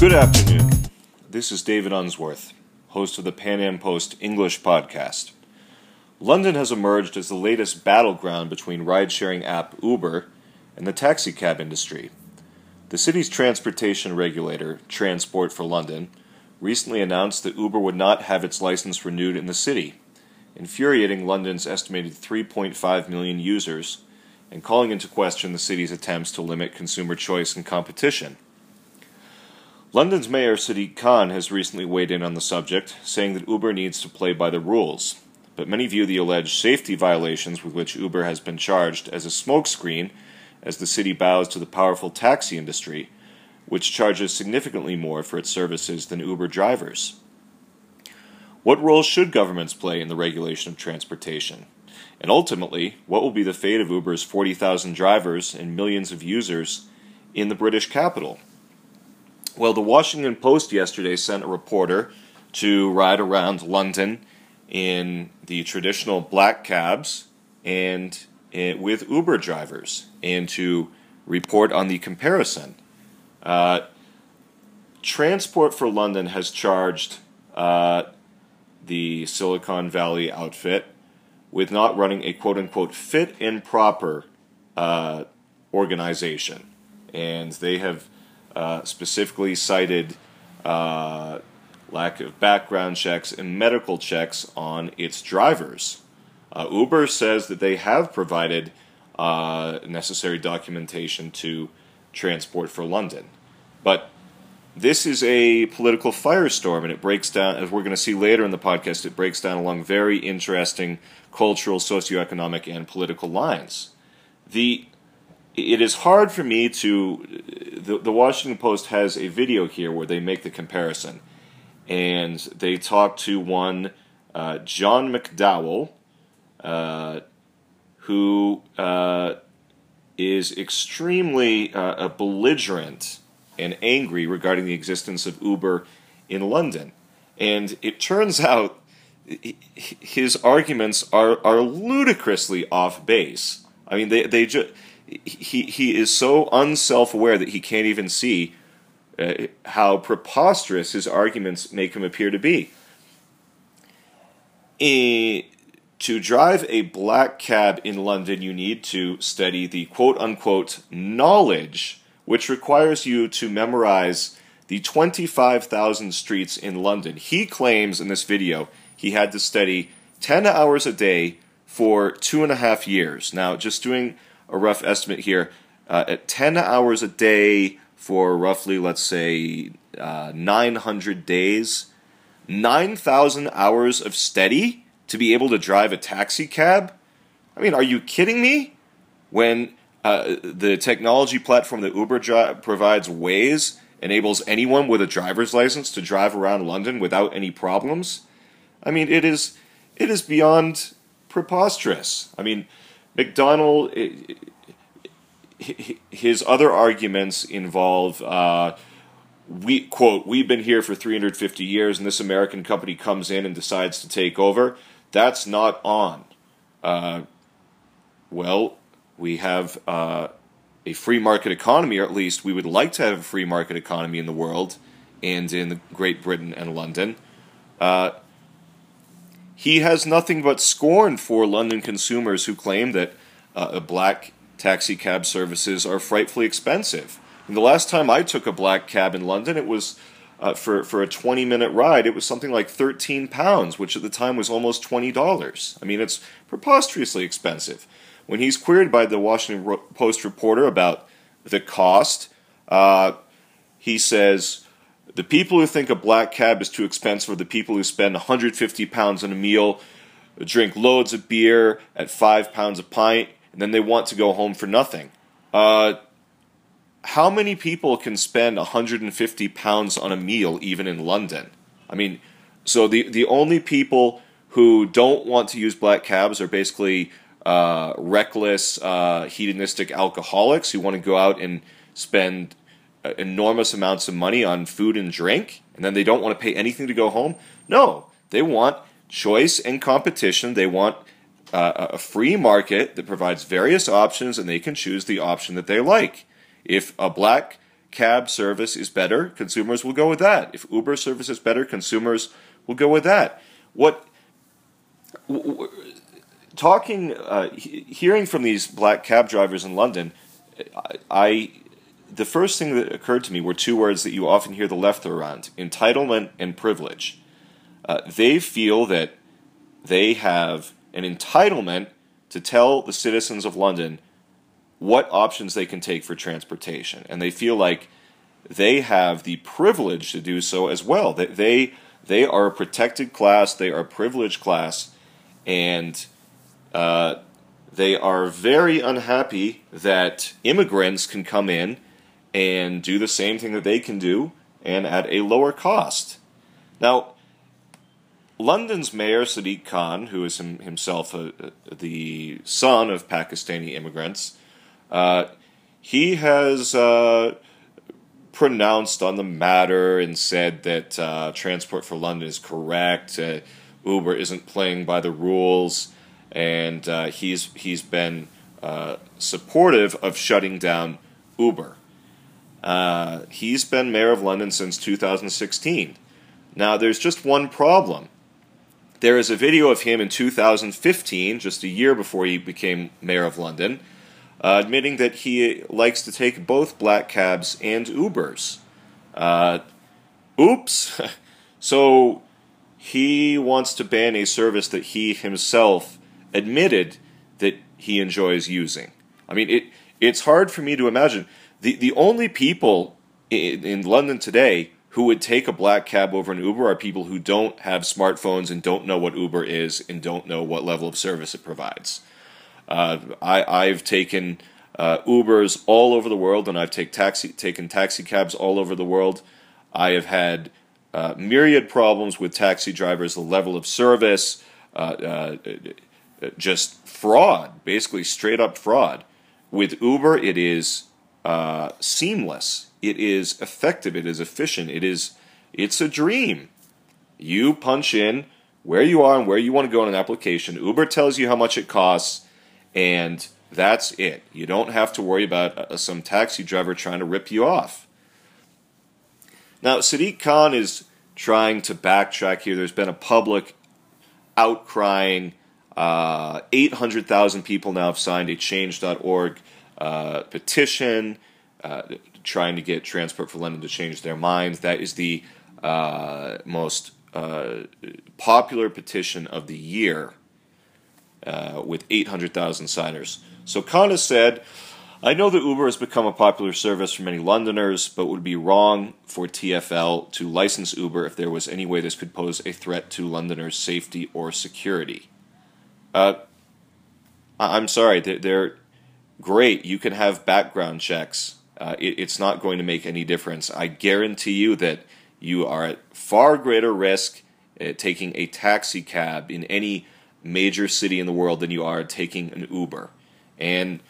Good afternoon. This is David Unsworth, host of the PanAm Post English podcast. London has emerged as the latest battleground between ride sharing app Uber and the taxicab industry. The city's transportation regulator, Transport for London, recently announced that Uber would not have its license renewed in the city, infuriating London's estimated 3.5 million users and calling into question the city's attempts to limit consumer choice and competition. London's Mayor Sadiq Khan has recently weighed in on the subject, saying that Uber needs to play by the rules. But many view the alleged safety violations with which Uber has been charged as a smokescreen as the city bows to the powerful taxi industry, which charges significantly more for its services than Uber drivers. What role should governments play in the regulation of transportation? And ultimately, what will be the fate of Uber's 40,000 drivers and millions of users in the British capital? Well, the Washington Post yesterday sent a reporter to ride around London in the traditional black cabs and uh, with Uber drivers and to report on the comparison. Uh, Transport for London has charged uh, the Silicon Valley outfit with not running a quote unquote fit and proper uh, organization. And they have uh, specifically cited uh, lack of background checks and medical checks on its drivers. Uh, Uber says that they have provided uh, necessary documentation to Transport for London. But this is a political firestorm, and it breaks down, as we're going to see later in the podcast, it breaks down along very interesting cultural, socioeconomic, and political lines. The it is hard for me to. The, the Washington Post has a video here where they make the comparison, and they talk to one uh, John McDowell, uh, who uh, is extremely uh, belligerent and angry regarding the existence of Uber in London. And it turns out his arguments are, are ludicrously off base. I mean, they, they just he he is so unself aware that he can't even see uh, how preposterous his arguments make him appear to be. A, to drive a black cab in London, you need to study the quote unquote knowledge, which requires you to memorize the 25,000 streets in London. He claims in this video he had to study 10 hours a day for two and a half years. Now, just doing a rough estimate here, uh, at 10 hours a day for roughly, let's say, uh, 900 days, 9,000 hours of steady to be able to drive a taxi cab? I mean, are you kidding me? When uh, the technology platform that Uber dri- provides, Waze enables anyone with a driver's license to drive around London without any problems. I mean, it is it is beyond preposterous. I mean, McDonald, his other arguments involve uh, we quote we've been here for 350 years and this american company comes in and decides to take over. That's not on. Uh, well we have uh, a free market economy or at least we would like to have a free market economy in the world and in great britain and london. Uh, he has nothing but scorn for london consumers who claim that uh, black taxi cab services are frightfully expensive. And the last time I took a black cab in London, it was uh, for for a 20 minute ride. It was something like 13 pounds, which at the time was almost 20 dollars. I mean, it's preposterously expensive. When he's queried by the Washington Post reporter about the cost, uh, he says. The people who think a black cab is too expensive are the people who spend 150 pounds on a meal, drink loads of beer at five pounds a pint, and then they want to go home for nothing. Uh, how many people can spend 150 pounds on a meal even in London? I mean, so the the only people who don't want to use black cabs are basically uh, reckless, uh, hedonistic alcoholics who want to go out and spend enormous amounts of money on food and drink, and then they don't want to pay anything to go home. No, they want choice and competition. They want uh, a free market that provides various options and they can choose the option that they like. If a black cab service is better, consumers will go with that. If Uber service is better, consumers will go with that. What talking, uh, hearing from these black cab drivers in London, I, I, the first thing that occurred to me were two words that you often hear the left throw around: entitlement and privilege. Uh, they feel that they have an entitlement to tell the citizens of London what options they can take for transportation, and they feel like they have the privilege to do so as well. That they they are a protected class, they are a privileged class, and uh, they are very unhappy that immigrants can come in and do the same thing that they can do and at a lower cost. Now, London's mayor Sadiq Khan, who is him, himself a, a, the son of Pakistani immigrants, uh, he has uh, pronounced on the matter and said that uh, Transport for London is correct. Uh, Uber isn't playing by the rules, and uh, he's he's been uh, supportive of shutting down Uber. Uh, he's been mayor of London since 2016. Now, there's just one problem. There is a video of him in 2015, just a year before he became mayor of London uh, admitting that he likes to take both black cabs and Ubers. Uh, oops. so he wants to ban a service that he himself admitted that he enjoys using. I mean, it it's hard for me to imagine the the only people in, in London today who would take a black cab over an Uber are people who don't have smartphones and don't know what Uber is and don't know what level of service it provides. Uh, I, I've taken uh, Ubers all over the world, and I've take taxi, taken taxi cabs all over the world. I have had uh, myriad problems with taxi drivers, the level of service, uh, uh, just fraud, basically straight up fraud. With Uber, it is uh, seamless. It is effective. It is efficient. It is. It's a dream. You punch in where you are and where you want to go in an application. Uber tells you how much it costs and that's it. You don't have to worry about uh, some taxi driver trying to rip you off. Now, Sadiq Khan is trying to backtrack here. There's been a public outcrying. Uh, 800,000 people now have signed a change.org uh, petition uh, trying to get Transport for London to change their minds. That is the uh, most uh, popular petition of the year uh, with 800,000 signers. So Khan said, I know that Uber has become a popular service for many Londoners, but would be wrong for TFL to license Uber if there was any way this could pose a threat to Londoners' safety or security. Uh, I'm sorry, they're, great. You can have background checks. Uh, it, it's not going to make any difference. I guarantee you that you are at far greater risk at taking a taxi cab in any major city in the world than you are taking an Uber. And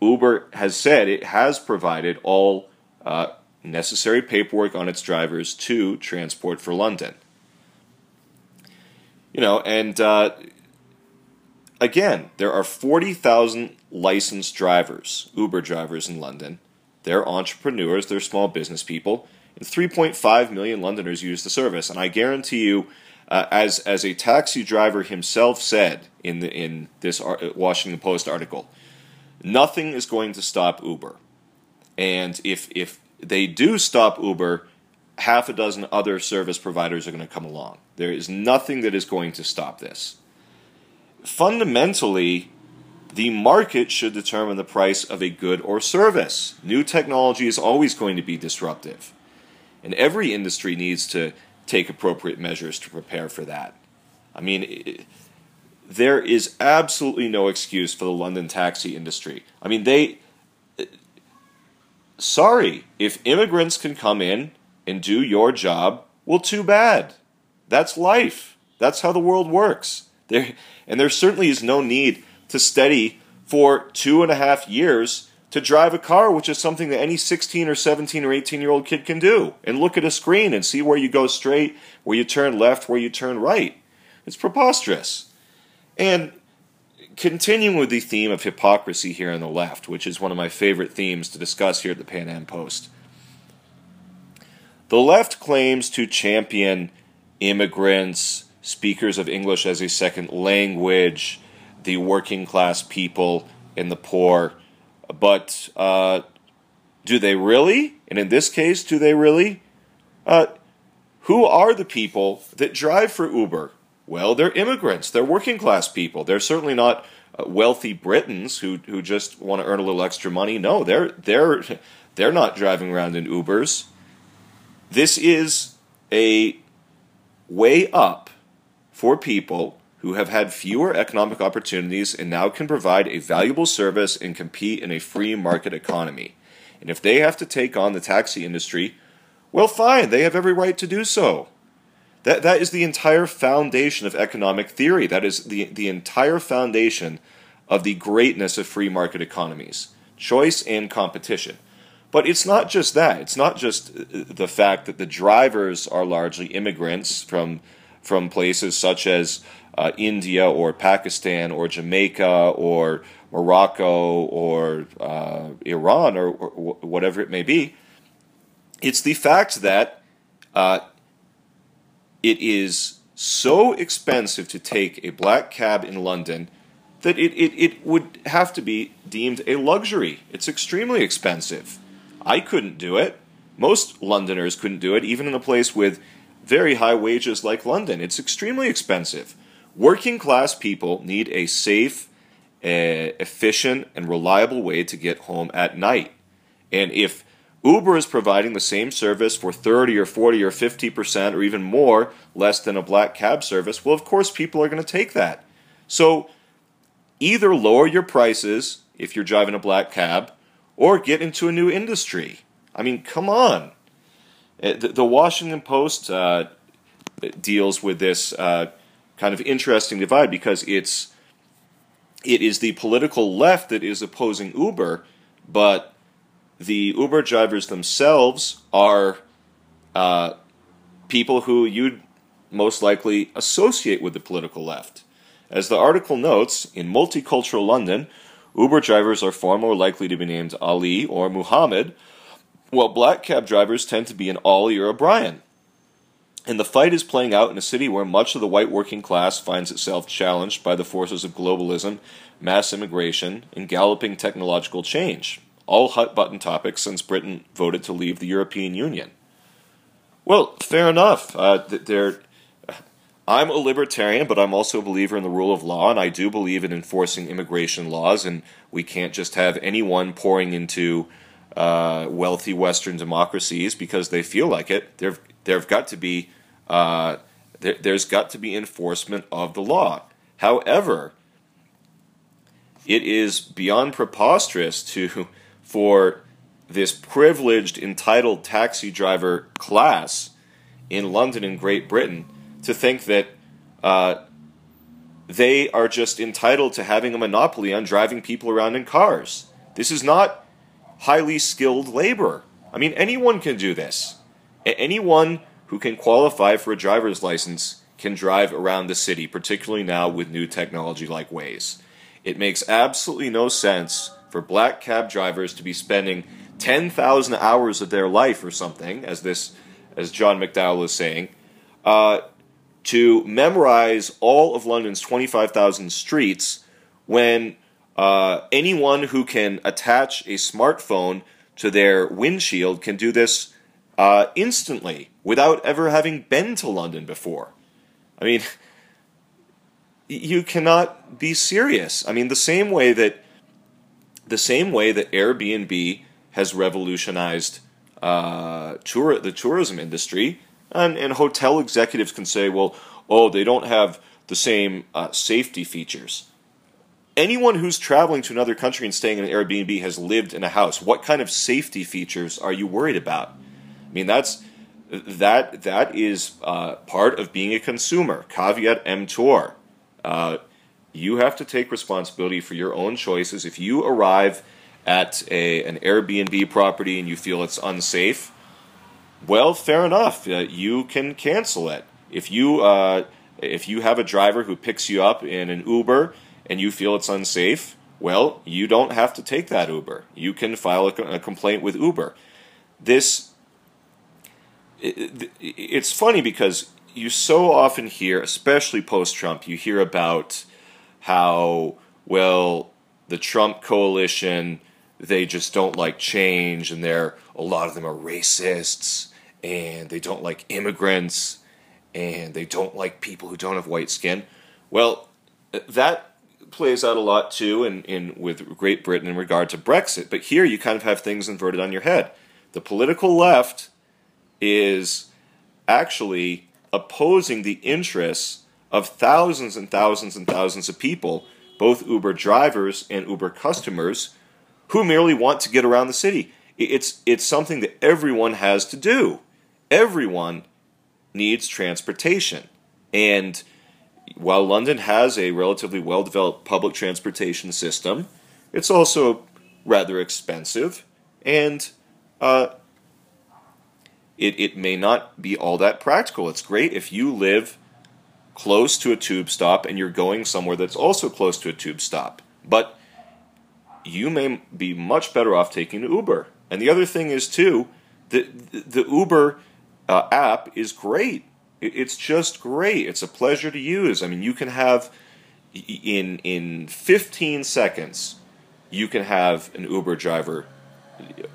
Uber has said it has provided all uh, necessary paperwork on its drivers to Transport for London. You know, and uh, again, there are 40,000 licensed drivers, Uber drivers in London. They're entrepreneurs, they're small business people, and 3.5 million Londoners use the service. And I guarantee you, uh, as as a taxi driver himself said in the in this Washington Post article, nothing is going to stop Uber, and if if they do stop Uber, half a dozen other service providers are going to come along. There is nothing that is going to stop this. Fundamentally, the market should determine the price of a good or service. New technology is always going to be disruptive. And every industry needs to take appropriate measures to prepare for that. I mean, there is absolutely no excuse for the London taxi industry. I mean, they. Sorry, if immigrants can come in and do your job, well, too bad. That's life. That's how the world works. There, and there certainly is no need to study for two and a half years to drive a car, which is something that any 16 or 17 or 18 year old kid can do, and look at a screen and see where you go straight, where you turn left, where you turn right. It's preposterous. And continuing with the theme of hypocrisy here on the left, which is one of my favorite themes to discuss here at the PanAm Post, The left claims to champion immigrants, speakers of English as a second language, the working class people, and the poor. But uh, do they really? And in this case, do they really? Uh, who are the people that drive for Uber? Well, they're immigrants. They're working class people. They're certainly not uh, wealthy Britons who who just want to earn a little extra money. No, they're they're they're not driving around in Ubers. This is a way up for people who have had fewer economic opportunities and now can provide a valuable service and compete in a free market economy. And if they have to take on the taxi industry, well, fine, they have every right to do so. That, that is the entire foundation of economic theory. That is the, the entire foundation of the greatness of free market economies choice and competition. But it's not just that. It's not just uh, the fact that the drivers are largely immigrants from, from places such as uh, India or Pakistan or Jamaica or Morocco or uh, Iran or, or, whatever it may be. It's the fact that uh, it is so expensive to take a black cab in London that it, it, it would have to be deemed a luxury. It's extremely expensive. I couldn't do it. Most Londoners couldn't do it, even in a place with very high wages like London. It's extremely expensive. Working class people need a safe, uh, efficient, and reliable way to get home at night. And if Uber is providing the same service for 30 or 40 or 50% or even more less than a black cab service, well, of course, people are going to take that. So either lower your prices if you're driving a black cab or get into a new industry. I mean, come on. Uh, the Washington Post uh, deals with this uh, kind of interesting divide because it's it is the political left that is opposing Uber, but the Uber drivers themselves are uh, people who you'd most likely associate with the political left. As the article notes, in multicultural London, Uber drivers are far more likely to be named Ali or Muhammad, while black cab drivers tend to be an Ollie or a Brian. And the fight is playing out in a city where much of the white working class finds itself challenged by the forces of globalism, mass immigration, and galloping technological change all hot button topics since Britain voted to leave the European Union. Well, fair enough. Uh, I'm a libertarian, but I'm also a believer in the rule of law, and I do believe in enforcing immigration laws, and we can't just have anyone pouring into uh, wealthy Western democracies because they feel like it. There, there've got to be uh, there, there's got to be enforcement of the law. However, it is beyond preposterous to for this privileged, entitled taxi driver class in London and Great Britain to think that uh, they are just entitled to having a monopoly on driving people around in cars. This is not highly skilled labor. I mean, anyone can do this. Anyone who can qualify for a driver's license can drive around the city, particularly now with new technology like Waze. It makes absolutely no sense for black cab drivers to be spending 10,000 hours of their life or something, as this, as John McDowell is saying, uh, to memorize all of London's 25,000 streets when uh, anyone who can attach a smartphone to their windshield can do this uh, instantly without ever having been to London before. I mean, you cannot be serious. I mean, the same way that the same way that Airbnb has revolutionized uh, tour, the tourism industry, and, and hotel executives can say, well, oh, they don't have the same uh, safety features. Anyone who's traveling to another country and staying in an Airbnb has lived in a house. What kind of safety features are you worried about? I mean, that's that that is uh, part of being a consumer. Caveat emptor. Uh, you have to take responsibility for your own choices. If you arrive at a, an Airbnb property and you feel it's unsafe, well, fair enough. Uh, you can cancel it. If you uh, if you have a driver who picks you up in an Uber and you feel it's unsafe, well, you don't have to take that Uber. You can file a, a complaint with Uber. This it, it's funny because you so often hear, especially post Trump, you hear about how, well, the Trump coalition, they just don't like change, and they're, a lot of them are racists, and they don't like immigrants, and they don't like people who don't have white skin. Well, that plays out a lot too in, in with Great Britain in regard to Brexit. But here you kind of have things inverted on your head. The political left is actually opposing the interests of thousands and thousands and thousands of people, both Uber drivers and Uber customers, who merely want to get around the city. It's, it's something that everyone has to do. Everyone needs transportation. And while London has a relatively well developed public transportation system, it's also rather expensive and uh, it, it may not be all that practical. It's great if you live close to a tube stop and you're going somewhere that's also close to a tube stop. But you may be much better off taking an Uber. And the other thing is, too, the, the Uber uh, app is great. It's just great. It's a pleasure to use. I mean, you can have in in 15 seconds, you can have an Uber driver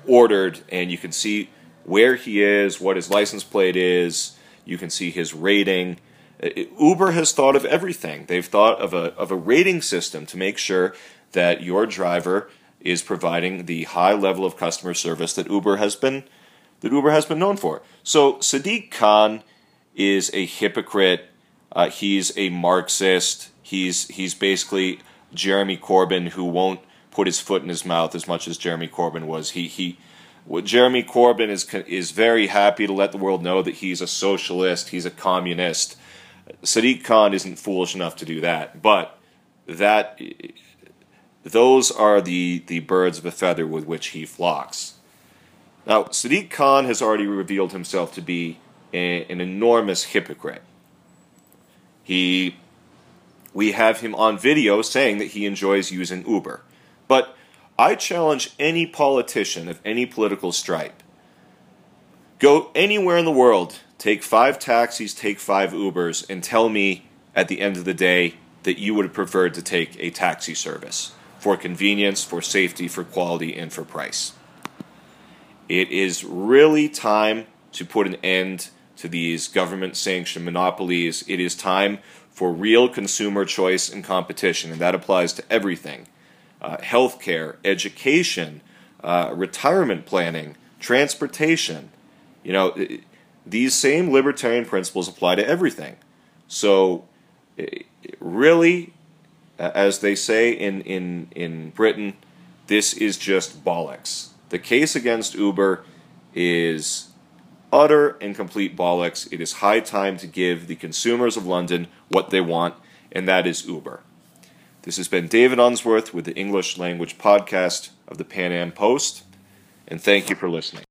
ordered, and you can see where he is, what his license plate is. You can see his rating. Uh, Uber has thought of everything. They've thought of a of a rating system to make sure that your driver is providing the high level of customer service that Uber has been that Uber has been known for. So Sadiq Khan is a hypocrite. Uh, he's a Marxist. He's he's basically Jeremy Corbyn who won't put his foot in his mouth as much as Jeremy Corbyn was. He he. What Jeremy Corbyn is is very happy to let the world know that he's a socialist, he's a communist. Sadiq Khan isn't foolish enough to do that, but that those are the, the birds of a feather with which he flocks. Now, Sadiq Khan has already revealed himself to be an enormous hypocrite. He, we have him on video saying that he enjoys using Uber. But I challenge any politician of any political stripe. Go anywhere in the world, take five taxis, take five Ubers, and tell me at the end of the day that you would have preferred to take a taxi service for convenience, for safety, for quality, and for price. It is really time to put an end to these government sanctioned monopolies. It is time for real consumer choice and competition, and that applies to everything uh, healthcare, education, uh, retirement planning, transportation. You know, these same libertarian principles apply to everything. So, really, as they say in, in, in Britain, this is just bollocks. The case against Uber is utter and complete bollocks. It is high time to give the consumers of London what they want, and that is Uber. This has been David Unsworth with the English Language Podcast of the PanAm Post, and thank you for listening.